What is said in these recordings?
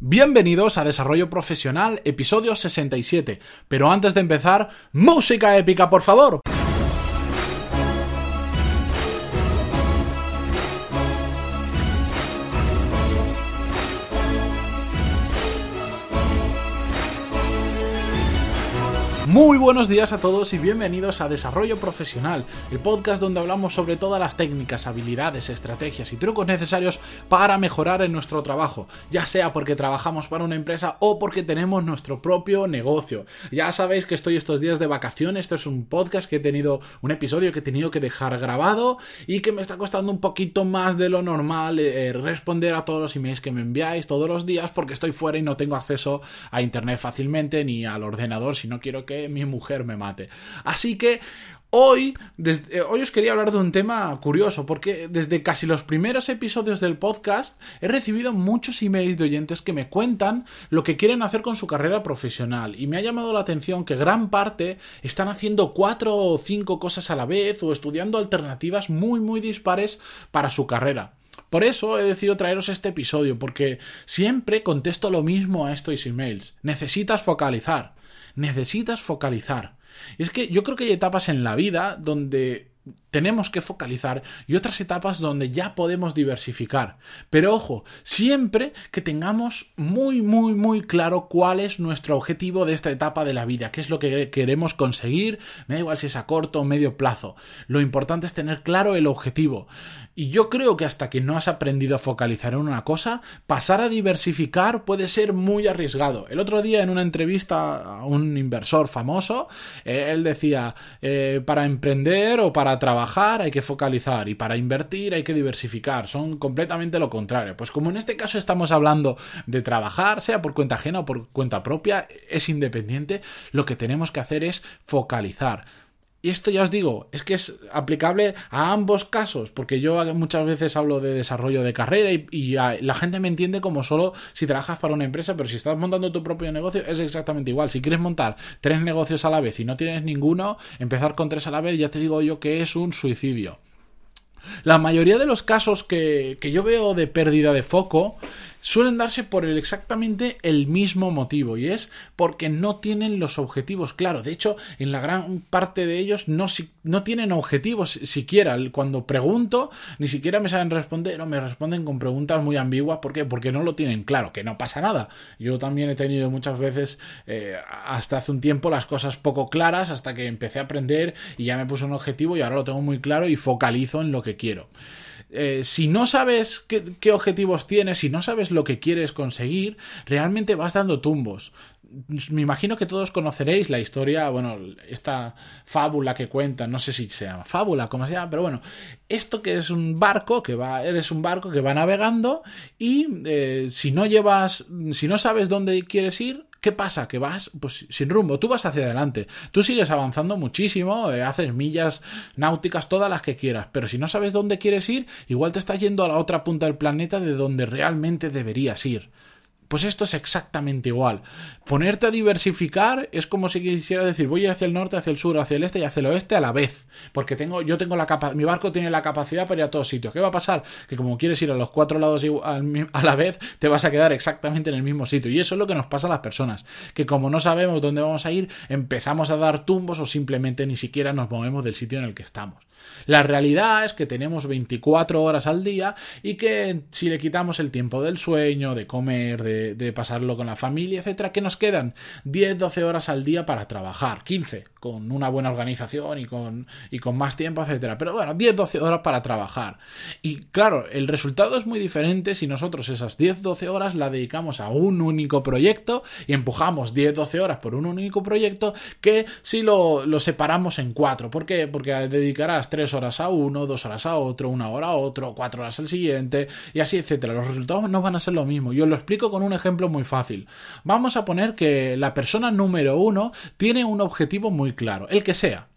Bienvenidos a Desarrollo Profesional, episodio 67. Pero antes de empezar, música épica, por favor. Muy buenos días a todos y bienvenidos a Desarrollo Profesional, el podcast donde hablamos sobre todas las técnicas, habilidades, estrategias y trucos necesarios para mejorar en nuestro trabajo, ya sea porque trabajamos para una empresa o porque tenemos nuestro propio negocio. Ya sabéis que estoy estos días de vacaciones, este es un podcast que he tenido, un episodio que he tenido que dejar grabado y que me está costando un poquito más de lo normal eh, responder a todos los emails que me enviáis todos los días porque estoy fuera y no tengo acceso a internet fácilmente ni al ordenador si no quiero que mi mujer me mate. Así que Hoy, eh, hoy os quería hablar de un tema curioso, porque desde casi los primeros episodios del podcast he recibido muchos emails de oyentes que me cuentan lo que quieren hacer con su carrera profesional, y me ha llamado la atención que gran parte están haciendo cuatro o cinco cosas a la vez o estudiando alternativas muy muy dispares para su carrera. Por eso he decidido traeros este episodio, porque siempre contesto lo mismo a estos emails. Necesitas focalizar necesitas focalizar. Y es que yo creo que hay etapas en la vida donde tenemos que focalizar y otras etapas donde ya podemos diversificar. Pero ojo, siempre que tengamos muy, muy, muy claro cuál es nuestro objetivo de esta etapa de la vida, qué es lo que queremos conseguir, me da igual si es a corto o medio plazo. Lo importante es tener claro el objetivo. Y yo creo que hasta que no has aprendido a focalizar en una cosa, pasar a diversificar puede ser muy arriesgado. El otro día en una entrevista a un inversor famoso, él decía, eh, para emprender o para trabajar hay que focalizar y para invertir hay que diversificar. Son completamente lo contrario. Pues como en este caso estamos hablando de trabajar, sea por cuenta ajena o por cuenta propia, es independiente, lo que tenemos que hacer es focalizar. Y esto ya os digo, es que es aplicable a ambos casos, porque yo muchas veces hablo de desarrollo de carrera y, la gente me entiende como solo si trabajas para una empresa, pero si estás montando tu propio negocio es exactamente igual. Si quieres montar tres negocios a la vez y no tienes ninguno, empezar con tres a la vez ya te digo yo que es un suicidio. La mayoría de los casos que, que yo veo de pérdida de foco suelen darse por el exactamente el mismo motivo y es porque no tienen los objetivos claros. De hecho, en la gran parte de ellos no, no tienen objetivos siquiera. Cuando pregunto, ni siquiera me saben responder o me responden con preguntas muy ambiguas. ¿Por qué? Porque no lo tienen claro, que no pasa nada. Yo también he tenido muchas veces, eh, hasta hace un tiempo, las cosas poco claras hasta que empecé a aprender y ya me puse un objetivo y ahora lo tengo muy claro y focalizo en lo que quiero. Eh, si no sabes qué, objetivos tienes, si no sabes lo que quieres conseguir, realmente vas dando tumbos. Me imagino que todos conoceréis la historia, bueno, esta fábula que cuentan, no sé si se llama fábula, como se llama, pero bueno, esto que es un barco, que va, eres un barco que va navegando y eh, si no llevas, si no sabes dónde quieres ir, ¿Qué pasa? Que vas pues sin rumbo, tú vas hacia adelante, tú sigues avanzando muchísimo, eh, haces millas náuticas todas las que quieras, pero si no sabes dónde quieres ir, igual te estás yendo a la otra punta del planeta de donde realmente deberías ir. Pues esto es exactamente igual. Ponerte a diversificar es como si quisiera decir voy a ir hacia el norte, hacia el sur, hacia el este y hacia el oeste a la vez. Porque tengo, yo tengo la capa mi barco tiene la capacidad para ir a todos sitios. ¿Qué va a pasar? Que como quieres ir a los cuatro lados a la vez, te vas a quedar exactamente en el mismo sitio. Y eso es lo que nos pasa a las personas. Que como no sabemos dónde vamos a ir, empezamos a dar tumbos o simplemente ni siquiera nos movemos del sitio en el que estamos. La realidad es que tenemos 24 horas al día y que si le quitamos el tiempo del sueño, de comer, de, pasarlo con la familia, etcétera, que nos quedan 10-12 horas al día para trabajar, 15 con una buena organización y con, y con más tiempo, etcétera. Pero bueno, 10-12 horas para trabajar. Y claro, el resultado es muy diferente si nosotros esas 10-12 horas la dedicamos a un único proyecto y empujamos 10-12 horas por un único proyecto que si lo, separamos en cuatro. Porque dedicarás tres horas a uno, dos horas a otro, una hora a otro, cuatro horas al siguiente y así, etcétera. Los resultados no van a ser lo mismo. Yo lo explico con un ejemplo muy fácil. Vamos a poner que la persona número uno tiene un objetivo muy claro, el que sea.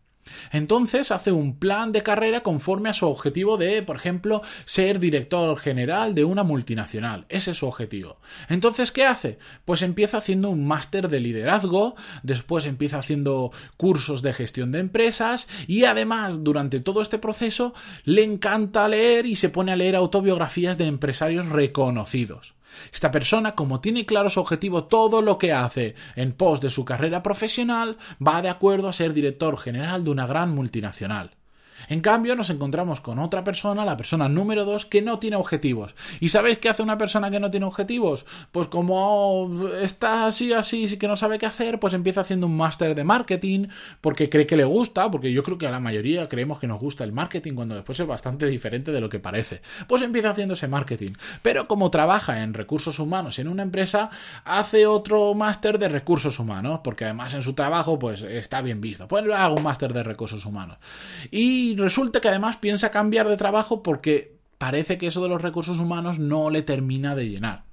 Entonces hace un plan de carrera conforme a su objetivo de, por ejemplo, ser director general de una multinacional. Ese es su objetivo. Entonces, ¿qué hace? Pues empieza haciendo un máster de liderazgo, después empieza haciendo cursos de gestión de empresas y además durante todo este proceso le encanta leer y se pone a leer autobiografías de empresarios reconocidos. Esta persona, como tiene claro su objetivo, todo lo que hace en pos de su carrera profesional va de acuerdo a ser director general de una gran multinacional. En cambio, nos encontramos con otra persona, la persona número dos, que no tiene objetivos. ¿Y sabéis qué hace una persona que no tiene objetivos? Pues como está así, así, que no sabe qué hacer, pues empieza haciendo un máster de marketing porque cree que le gusta, porque yo creo que a la mayoría creemos que nos gusta el marketing cuando después es bastante diferente de lo que parece. Pues empieza haciendo ese marketing. Pero como trabaja en recursos humanos en una empresa, hace otro máster de recursos humanos, porque además en su trabajo pues está bien visto. Pues hago un máster de recursos humanos. Y y resulta que además piensa cambiar de trabajo porque parece que eso de los recursos humanos no le termina de llenar.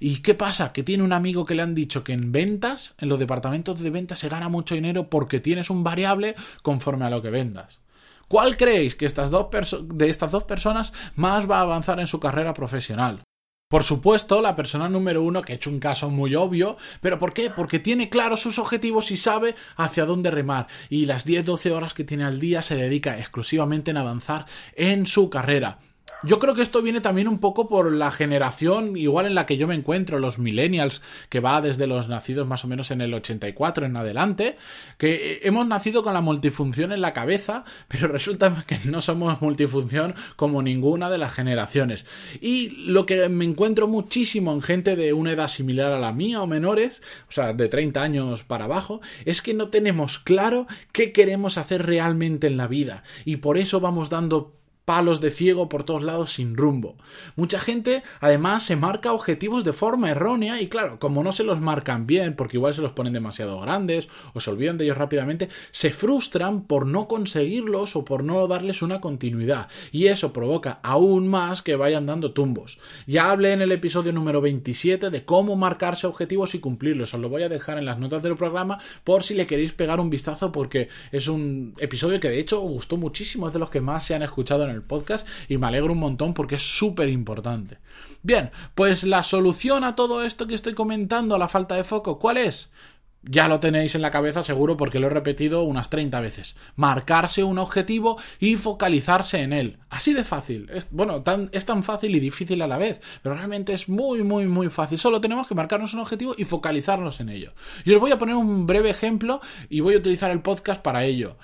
¿Y qué pasa? Que tiene un amigo que le han dicho que en ventas, en los departamentos de ventas se gana mucho dinero porque tienes un variable conforme a lo que vendas. ¿Cuál creéis que estas dos de estas dos personas más va a avanzar en su carrera profesional? Por supuesto, la persona número uno, que ha hecho un caso muy obvio, pero ¿por qué? Porque tiene claros sus objetivos y sabe hacia dónde remar. Y las 10-12 horas que tiene al día se dedica exclusivamente en avanzar en su carrera. Yo creo que esto viene también un poco por la generación igual en la que yo me encuentro, los millennials, que va desde los nacidos más o menos en el 84 en adelante, que eh, hemos nacido con la multifunción en la cabeza, pero resulta que no somos multifunción como ninguna de las generaciones. Y lo que me encuentro muchísimo en gente de una edad similar a la mía o menores, o sea, de 30 años para abajo, es que no tenemos claro qué queremos hacer realmente en la vida y por eso vamos dando palos de ciego por todos lados sin rumbo. Mucha gente además se marca objetivos de forma errónea y claro, como no se los marcan bien porque igual se los ponen demasiado grandes o se olvidan de ellos rápidamente, se frustran por no conseguirlos o por no darles una continuidad y eso provoca aún más que vayan dando tumbos. Ya hablé en el episodio número 27 de cómo marcarse objetivos y cumplirlos, os lo voy a dejar en las notas del programa por si le queréis pegar un vistazo porque es un episodio que de hecho gustó muchísimo, es de los que más se han escuchado en el podcast y me alegro un montón porque es súper importante. Bien, pues la solución a todo esto que estoy comentando, a la falta de foco, ¿cuál es? Ya lo tenéis en la cabeza seguro porque lo he repetido unas 30 veces. Marcarse un objetivo y focalizarse en él. Así de fácil. Es, bueno, tan, es tan fácil y difícil a la vez, pero realmente es muy, muy, muy fácil. Solo tenemos que marcarnos un objetivo y focalizarnos en ello. Y os voy a poner un breve ejemplo y voy a utilizar el podcast para ello.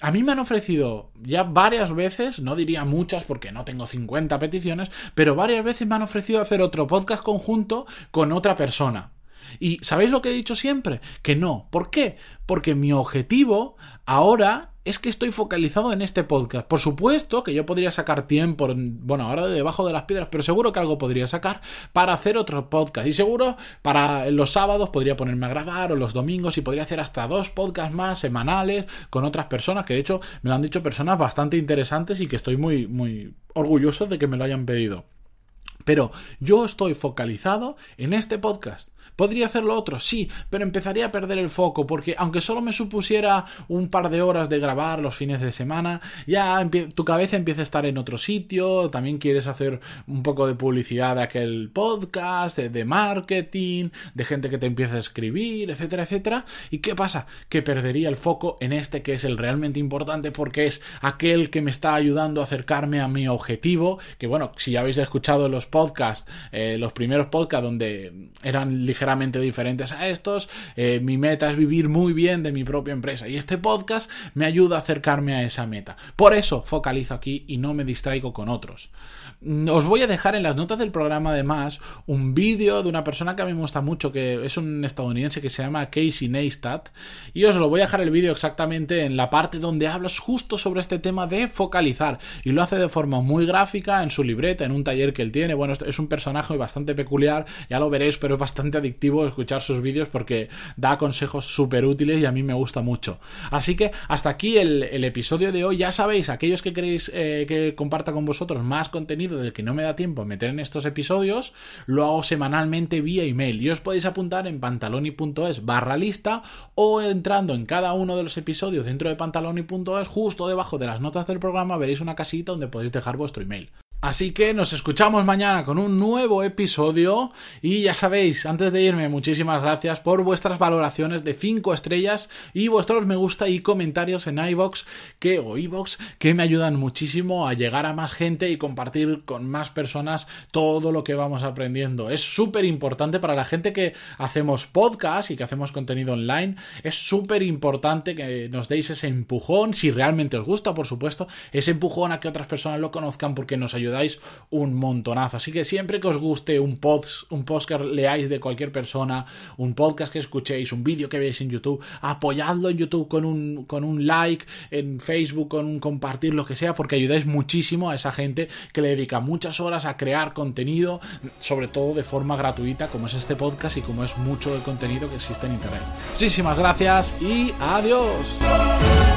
A mí me han ofrecido ya varias veces, no diría muchas porque no tengo 50 peticiones, pero varias veces me han ofrecido hacer otro podcast conjunto con otra persona. ¿Y sabéis lo que he dicho siempre? Que no. ¿Por qué? Porque mi objetivo ahora es que estoy focalizado en este podcast. Por supuesto que yo podría sacar tiempo, bueno, ahora de debajo de las piedras, pero seguro que algo podría sacar para hacer otro podcast. Y seguro para los sábados podría ponerme a grabar o los domingos y podría hacer hasta dos podcasts más semanales con otras personas, que de hecho me lo han dicho personas bastante interesantes y que estoy muy, muy orgulloso de que me lo hayan pedido. Pero yo estoy focalizado en este podcast. ¿Podría hacerlo otro? Sí, pero empezaría a perder el foco porque aunque solo me supusiera un par de horas de grabar los fines de semana, ya tu cabeza empieza a estar en otro sitio, también quieres hacer un poco de publicidad de aquel podcast, de, marketing, de gente que te empieza a escribir, etcétera, etcétera. ¿Y qué pasa? Que perdería el foco en este que es el realmente importante porque es aquel que me está ayudando a acercarme a mi objetivo, que bueno, si ya habéis escuchado los podcasts, eh, los primeros podcasts donde eran ligeramente diferentes a estos. Eh, mi meta es vivir muy bien de mi propia empresa y este podcast me ayuda a acercarme a esa meta. Por eso focalizo aquí y no me distraigo con otros. Mm, os voy a dejar en las notas del programa además un vídeo de una persona que a mí me gusta mucho, que es un estadounidense que se llama Casey Neistat y os lo voy a dejar el vídeo exactamente en la parte donde hablas justo sobre este tema de focalizar y lo hace de forma muy gráfica en su libreta, en un taller que él tiene. Es un personaje bastante peculiar, ya lo veréis, pero es bastante adictivo escuchar sus vídeos porque da consejos súper útiles y a mí me gusta mucho. Así que hasta aquí el, episodio de hoy. Ya sabéis, aquellos que queréis eh, que comparta con vosotros más contenido del que no me da tiempo meter en estos episodios, lo hago semanalmente vía email. Y os podéis apuntar en pantaloni.es barra lista o entrando en cada uno de los episodios dentro de pantaloni.es, justo debajo de las notas del programa veréis una casita donde podéis dejar vuestro email. Así que nos escuchamos mañana con un nuevo episodio y ya sabéis, antes de irme, muchísimas gracias por vuestras valoraciones de 5 estrellas y vuestros me gusta y comentarios en iBox que o iBox que me ayudan muchísimo a llegar a más gente y compartir con más personas todo lo que vamos aprendiendo. Es súper importante para la gente que hacemos podcast y que hacemos contenido online, es súper importante que nos deis ese empujón, si realmente os gusta, por supuesto, ese empujón a que otras personas lo conozcan porque nos ayuda un montonazo. Así que siempre que os guste un post, un post que leáis de cualquier persona, un podcast que escuchéis, un vídeo que veáis en YouTube, apoyadlo en YouTube con un, con un like, en Facebook con un compartir, lo que sea, porque ayudáis muchísimo a esa gente que le dedica muchas horas a crear contenido, sobre todo de forma gratuita, como es este podcast y como es mucho el contenido que existe en Internet. Muchísimas gracias y adiós.